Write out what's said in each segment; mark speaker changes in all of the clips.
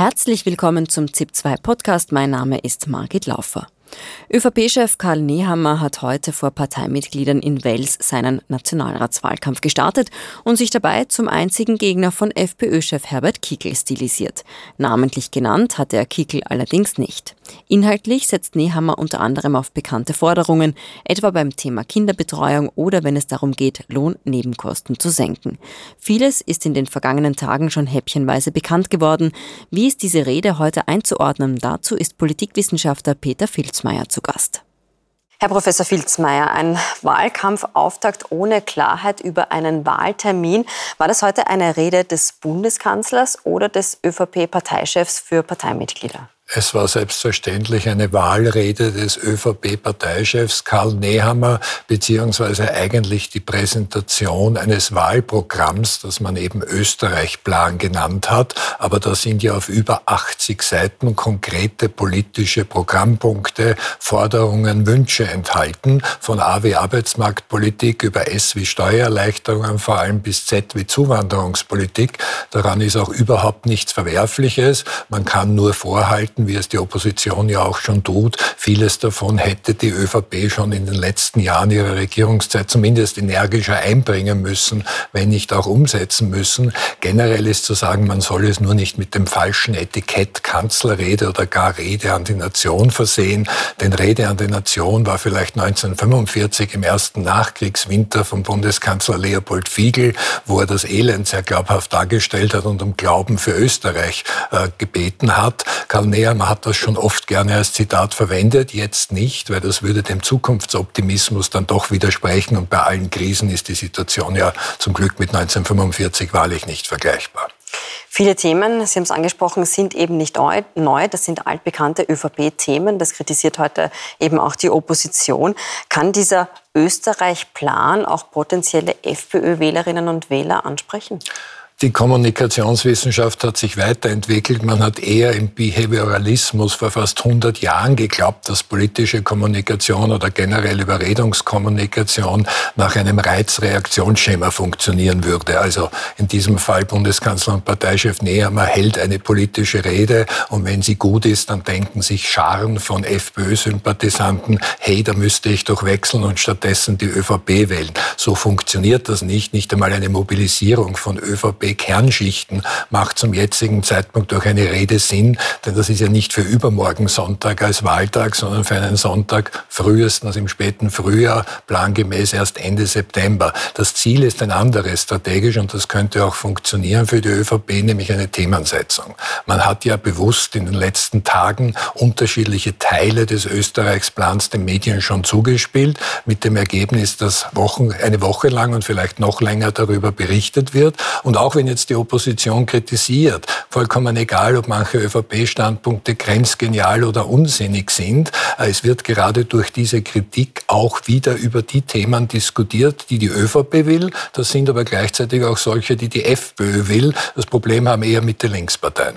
Speaker 1: Herzlich willkommen zum ZIP2 Podcast. Mein Name ist Margit Laufer. ÖVP-Chef Karl Nehammer hat heute vor Parteimitgliedern in Wels seinen Nationalratswahlkampf gestartet und sich dabei zum einzigen Gegner von FPÖ-Chef Herbert Kickl stilisiert. Namentlich genannt hat er Kickl allerdings nicht. Inhaltlich setzt Nehammer unter anderem auf bekannte Forderungen, etwa beim Thema Kinderbetreuung oder wenn es darum geht, Lohnnebenkosten zu senken. Vieles ist in den vergangenen Tagen schon häppchenweise bekannt geworden. Wie ist diese Rede heute einzuordnen? Dazu ist Politikwissenschaftler Peter Filzmeier zu Gast.
Speaker 2: Herr Professor Filzmeier, ein Wahlkampfauftakt ohne Klarheit über einen Wahltermin. War das heute eine Rede des Bundeskanzlers oder des ÖVP-Parteichefs für Parteimitglieder?
Speaker 3: Es war selbstverständlich eine Wahlrede des ÖVP-Parteichefs Karl Nehammer, beziehungsweise eigentlich die Präsentation eines Wahlprogramms, das man eben Österreich-Plan genannt hat. Aber da sind ja auf über 80 Seiten konkrete politische Programmpunkte, Forderungen, Wünsche enthalten. Von A wie Arbeitsmarktpolitik über S wie Steuererleichterungen, vor allem bis Z wie Zuwanderungspolitik. Daran ist auch überhaupt nichts Verwerfliches. Man kann nur vorhalten, Punkten, wie es die Opposition ja auch schon tut. Vieles davon hätte die ÖVP schon in den letzten Jahren ihrer Regierungszeit zumindest energischer einbringen müssen, wenn nicht auch umsetzen müssen. Generell ist zu sagen, man soll es nur nicht mit dem falschen Etikett Kanzlerrede oder gar Rede an die Nation versehen. Denn Rede an die Nation war vielleicht 1945 im ersten Nachkriegswinter vom Bundeskanzler Leopold Fiegel, wo er das Elend sehr glaubhaft dargestellt hat und um Glauben für Österreich äh, gebeten hat. Karl Neher man hat das schon oft gerne als Zitat verwendet, jetzt nicht, weil das würde dem Zukunftsoptimismus dann doch widersprechen. Und bei allen Krisen ist die Situation ja zum Glück mit 1945 wahrlich nicht vergleichbar.
Speaker 2: Viele Themen, Sie haben es angesprochen, sind eben nicht neu. Das sind altbekannte ÖVP-Themen. Das kritisiert heute eben auch die Opposition. Kann dieser Österreich-Plan auch potenzielle FPÖ-Wählerinnen und Wähler ansprechen?
Speaker 3: Die Kommunikationswissenschaft hat sich weiterentwickelt. Man hat eher im Behavioralismus vor fast 100 Jahren geglaubt, dass politische Kommunikation oder generell Überredungskommunikation nach einem Reizreaktionsschema funktionieren würde. Also in diesem Fall Bundeskanzler und Parteichef Nehammer hält eine politische Rede und wenn sie gut ist, dann denken sich Scharen von FPÖ-Sympathisanten, hey, da müsste ich doch wechseln und stattdessen die ÖVP wählen. So funktioniert das nicht. Nicht einmal eine Mobilisierung von ÖVP Kernschichten macht zum jetzigen Zeitpunkt durch eine Rede Sinn, denn das ist ja nicht für übermorgen Sonntag als Wahltag, sondern für einen Sonntag frühestens im späten Frühjahr, plangemäß erst Ende September. Das Ziel ist ein anderes strategisch und das könnte auch funktionieren für die ÖVP, nämlich eine Themensetzung. Man hat ja bewusst in den letzten Tagen unterschiedliche Teile des Österreichsplans den Medien schon zugespielt, mit dem Ergebnis, dass Wochen, eine Woche lang und vielleicht noch länger darüber berichtet wird und auch wenn jetzt die Opposition kritisiert, vollkommen egal, ob manche ÖVP-Standpunkte grenzgenial oder unsinnig sind, äh, es wird gerade durch diese Kritik auch wieder über die Themen diskutiert, die die ÖVP will. Das sind aber gleichzeitig auch solche, die die FPÖ will. Das Problem haben eher Mitte-Links-Parteien.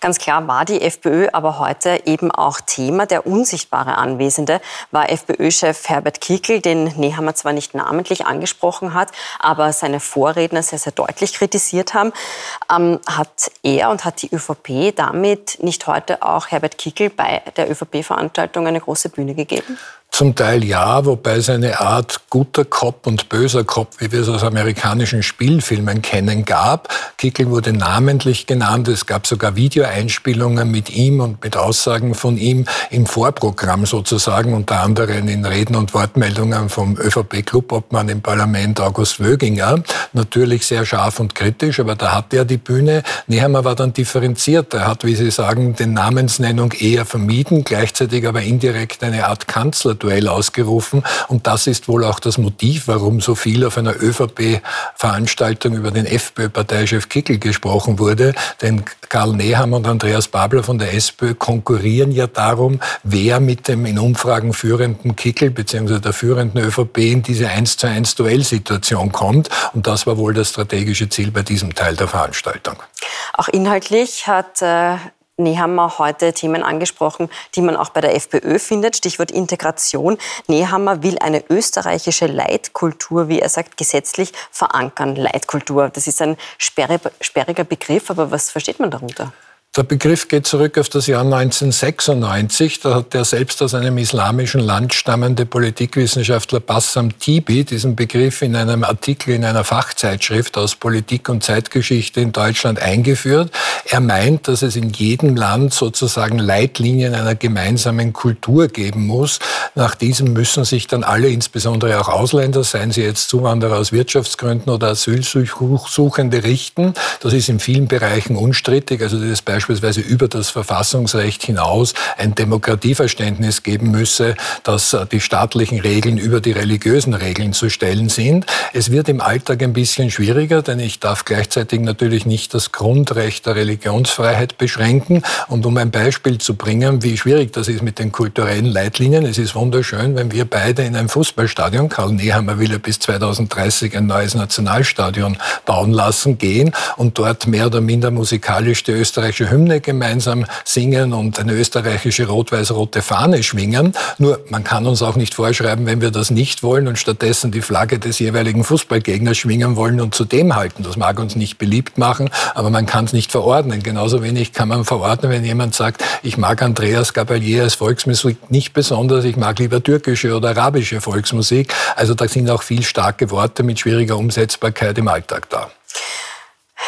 Speaker 2: Ganz klar war die FPÖ aber heute eben auch Thema. Der unsichtbare Anwesende war FPÖ-Chef Herbert Kickl, den Nehammer zwar nicht namentlich angesprochen hat, aber seine Vorredner sehr, sehr deutlich kritisiert haben. Ähm, hat er und hat die ÖVP damit nicht heute auch Herbert Kickl bei der ÖVP-Veranstaltung eine große Bühne gegeben?
Speaker 3: Zum Teil ja, wobei es eine Art guter Cop und böser Cop, wie wir es aus amerikanischen Spielfilmen kennen, gab. Kickel wurde namentlich genannt. Es gab sogar Videoeinspielungen mit ihm und mit Aussagen von ihm im Vorprogramm sozusagen, unter anderem in Reden und Wortmeldungen vom ÖVP-Clubobmann im Parlament August Wöginger. Natürlich sehr scharf und kritisch, aber da hatte er die Bühne. Nehammer war dann differenziert. Er hat, wie Sie sagen, den Namensnennung eher vermieden, gleichzeitig aber indirekt eine Art Kanzler Duell ausgerufen. Und das ist wohl auch das Motiv, warum so viel auf einer ÖVP-Veranstaltung über den FPÖ-Parteichef Kickel gesprochen wurde. Denn Karl Nehammer und Andreas Babler von der SPÖ konkurrieren ja darum, wer mit dem in Umfragen führenden Kickel bzw. der führenden ÖVP in diese 1 zu 1 Duellsituation kommt. Und das war wohl das strategische Ziel bei diesem Teil der Veranstaltung.
Speaker 2: Auch inhaltlich hat äh, Nehammer heute Themen angesprochen, die man auch bei der FPÖ findet. Stichwort Integration. Nehammer will eine österreichische Leitkultur, wie er sagt, gesetzlich verankern. Leitkultur, das ist ein sperriger Begriff, aber was versteht man darunter?
Speaker 3: Der Begriff geht zurück auf das Jahr 1996. Da hat der selbst aus einem islamischen Land stammende Politikwissenschaftler Bassam Tibi diesen Begriff in einem Artikel in einer Fachzeitschrift aus Politik und Zeitgeschichte in Deutschland eingeführt. Er meint, dass es in jedem Land sozusagen Leitlinien einer gemeinsamen Kultur geben muss. Nach diesem müssen sich dann alle, insbesondere auch Ausländer, seien sie jetzt Zuwanderer aus Wirtschaftsgründen oder Asylsuchende, richten. Das ist in vielen Bereichen unstrittig. Also das Beispiel beispielsweise über das Verfassungsrecht hinaus ein Demokratieverständnis geben müsse, dass äh, die staatlichen Regeln über die religiösen Regeln zu stellen sind. Es wird im Alltag ein bisschen schwieriger, denn ich darf gleichzeitig natürlich nicht das Grundrecht der Religionsfreiheit beschränken. Und um ein Beispiel zu bringen, wie schwierig das ist mit den kulturellen Leitlinien, es ist wunderschön, wenn wir beide in ein Fußballstadion, Karl Nehammer will ja bis 2030 ein neues Nationalstadion bauen lassen, gehen und dort mehr oder minder musikalisch die österreichische Hymne gemeinsam singen und eine österreichische rot-weiß-rote Fahne schwingen. Nur man kann uns auch nicht vorschreiben, wenn wir das nicht wollen und stattdessen die Flagge des jeweiligen Fußballgegners schwingen wollen und zu dem halten. Das mag uns nicht beliebt machen, aber man kann es nicht verordnen. Genauso wenig kann man verordnen, wenn jemand sagt, ich mag Andreas Gabalier als Volksmusik nicht besonders, ich mag lieber türkische oder arabische Volksmusik. Also da sind auch viel starke Worte mit schwieriger Umsetzbarkeit im Alltag da.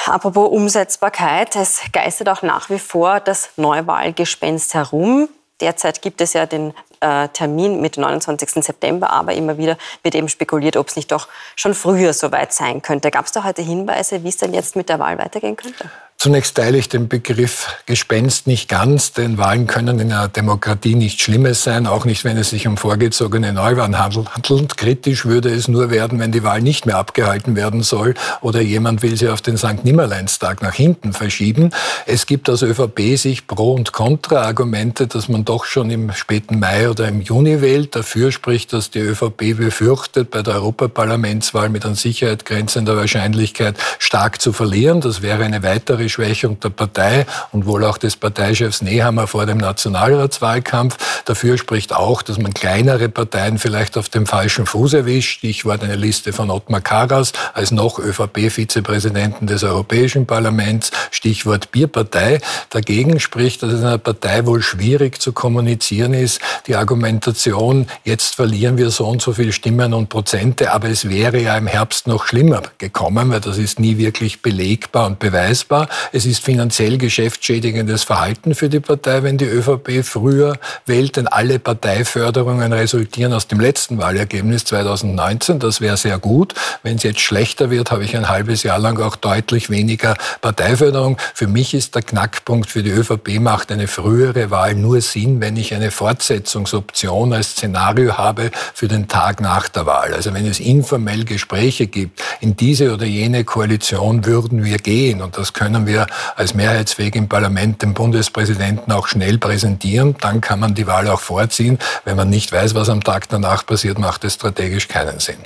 Speaker 2: Apropos Umsetzbarkeit, es geistert auch nach wie vor das Neuwahlgespenst herum. Derzeit gibt es ja den äh, Termin mit 29. September, aber immer wieder wird eben spekuliert, ob es nicht doch schon früher soweit sein könnte. Gab es da heute Hinweise, wie es denn jetzt mit der Wahl weitergehen könnte?
Speaker 3: Zunächst teile ich den Begriff Gespenst nicht ganz, denn Wahlen können in einer Demokratie nichts Schlimmes sein, auch nicht, wenn es sich um vorgezogene Neuwahlen handelt. Kritisch würde es nur werden, wenn die Wahl nicht mehr abgehalten werden soll oder jemand will sie auf den St. Nimmerleinstag nach hinten verschieben. Es gibt aus ÖVP sich Pro- und Kontra-Argumente, dass man doch schon im späten Mai oder im Juni wählt. Dafür spricht, dass die ÖVP befürchtet, bei der Europaparlamentswahl mit an Sicherheit grenzender Wahrscheinlichkeit stark zu verlieren. Das wäre eine weitere Schwächung der Partei und wohl auch des Parteichefs Nehammer vor dem Nationalratswahlkampf. Dafür spricht auch, dass man kleinere Parteien vielleicht auf dem falschen Fuß erwischt. Stichwort eine Liste von Ottmar Karas als noch ÖVP-Vizepräsidenten des Europäischen Parlaments. Stichwort Bierpartei. Dagegen spricht, dass es in einer Partei wohl schwierig zu kommunizieren ist. Die Argumentation, jetzt verlieren wir so und so viele Stimmen und Prozente, aber es wäre ja im Herbst noch schlimmer gekommen, weil das ist nie wirklich belegbar und beweisbar. Es ist finanziell geschäftsschädigendes Verhalten für die Partei, wenn die ÖVP früher wählt, denn alle Parteiförderungen resultieren aus dem letzten Wahlergebnis 2019. Das wäre sehr gut. Wenn es jetzt schlechter wird, habe ich ein halbes Jahr lang auch deutlich weniger Parteiförderung. Für mich ist der Knackpunkt für die ÖVP macht eine frühere Wahl nur Sinn, wenn ich eine Fortsetzungsoption als Szenario habe für den Tag nach der Wahl. Also wenn es informell Gespräche gibt, in diese oder jene Koalition würden wir gehen und das können können wir als Mehrheitsweg im Parlament dem Bundespräsidenten auch schnell präsentieren. Dann kann man die Wahl auch vorziehen. Wenn man nicht weiß, was am Tag danach passiert, macht es strategisch keinen Sinn.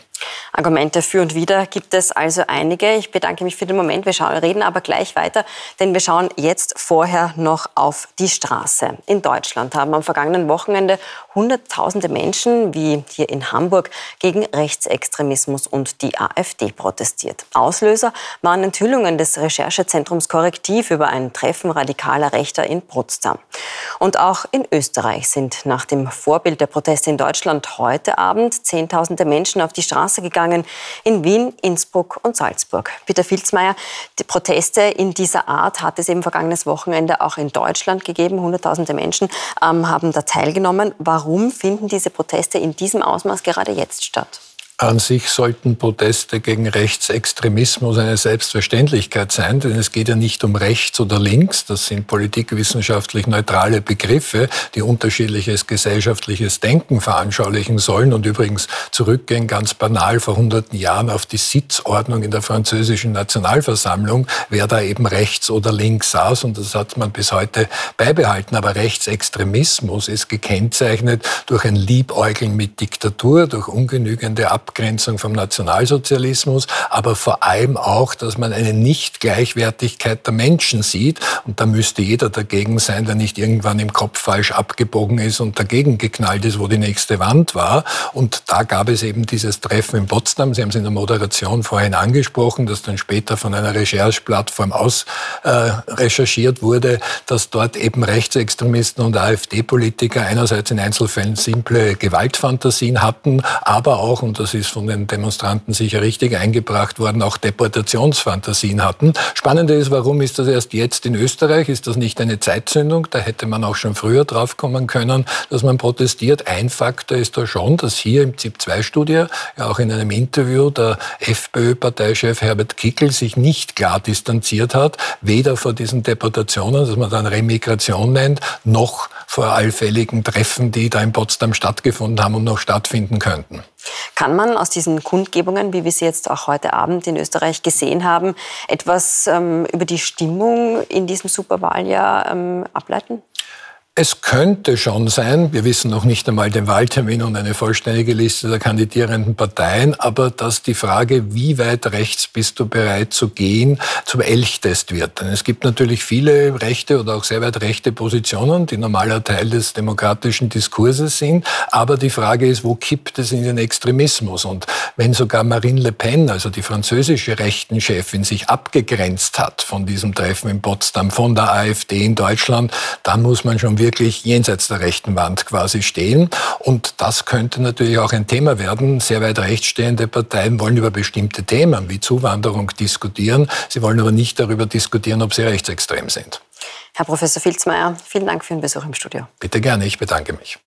Speaker 2: Argumente für und wider gibt es also einige. Ich bedanke mich für den Moment. Wir schauen, reden aber gleich weiter, denn wir schauen jetzt vorher noch auf die Straße. In Deutschland haben am vergangenen Wochenende Hunderttausende Menschen, wie hier in Hamburg, gegen Rechtsextremismus und die AfD protestiert. Auslöser waren Enthüllungen des Recherchezentrums Korrektiv über ein Treffen radikaler Rechter in Potsdam. Und auch in Österreich sind nach dem Vorbild der Proteste in Deutschland heute Abend Zehntausende Menschen auf die Straße gegangen in Wien, Innsbruck und Salzburg. Peter Filzmeier, die Proteste in dieser Art hat es eben vergangenes Wochenende auch in Deutschland gegeben. Hunderttausende Menschen ähm, haben da teilgenommen. Warum finden diese Proteste in diesem Ausmaß gerade jetzt statt?
Speaker 3: An sich sollten Proteste gegen Rechtsextremismus eine Selbstverständlichkeit sein, denn es geht ja nicht um rechts oder links. Das sind politikwissenschaftlich neutrale Begriffe, die unterschiedliches gesellschaftliches Denken veranschaulichen sollen und übrigens zurückgehen ganz banal vor hunderten Jahren auf die Sitzordnung in der französischen Nationalversammlung, wer da eben rechts oder links saß und das hat man bis heute beibehalten. Aber Rechtsextremismus ist gekennzeichnet durch ein Liebäugeln mit Diktatur, durch ungenügende Ab Abgrenzung vom Nationalsozialismus, aber vor allem auch, dass man eine Nicht-Gleichwertigkeit der Menschen sieht. Und da müsste jeder dagegen sein, der nicht irgendwann im Kopf falsch abgebogen ist und dagegen geknallt ist, wo die nächste Wand war. Und da gab es eben dieses Treffen in Potsdam. Sie haben es in der Moderation vorhin angesprochen, das dann später von einer Rechercheplattform aus äh, recherchiert wurde, dass dort eben Rechtsextremisten und AfD-Politiker einerseits in Einzelfällen simple Gewaltfantasien hatten, aber auch, und das ist von den Demonstranten sicher richtig eingebracht worden, auch Deportationsfantasien hatten. Spannende ist, warum ist das erst jetzt in Österreich? Ist das nicht eine Zeitzündung? Da hätte man auch schon früher drauf kommen können, dass man protestiert. Ein Faktor ist da schon, dass hier im ZIP-2-Studie, ja auch in einem Interview, der FPÖ-Parteichef Herbert Kickel sich nicht klar distanziert hat, weder vor diesen Deportationen, das man dann Remigration nennt, noch vor allfälligen Treffen, die da in Potsdam stattgefunden haben und noch stattfinden könnten.
Speaker 2: Kann man aus diesen Kundgebungen, wie wir sie jetzt auch heute Abend in Österreich gesehen haben, etwas ähm, über die Stimmung in diesem Superwahljahr ähm, ableiten?
Speaker 3: Es könnte schon sein, wir wissen noch nicht einmal den Wahltermin und eine vollständige Liste der kandidierenden Parteien, aber dass die Frage, wie weit rechts bist du bereit zu gehen, zum Elchtest wird. Denn es gibt natürlich viele rechte oder auch sehr weit rechte Positionen, die normaler Teil des demokratischen Diskurses sind. Aber die Frage ist, wo kippt es in den Extremismus? Und wenn sogar Marine Le Pen, also die französische rechten Chefin, sich abgegrenzt hat von diesem Treffen in Potsdam, von der AfD in Deutschland, dann muss man schon wirklich wirklich jenseits der rechten Wand quasi stehen. Und das könnte natürlich auch ein Thema werden. Sehr weit rechts stehende Parteien wollen über bestimmte Themen wie Zuwanderung diskutieren. Sie wollen aber nicht darüber diskutieren, ob sie rechtsextrem sind.
Speaker 2: Herr Professor Filzmeier, vielen Dank für den Besuch im Studio.
Speaker 3: Bitte gerne, ich bedanke mich.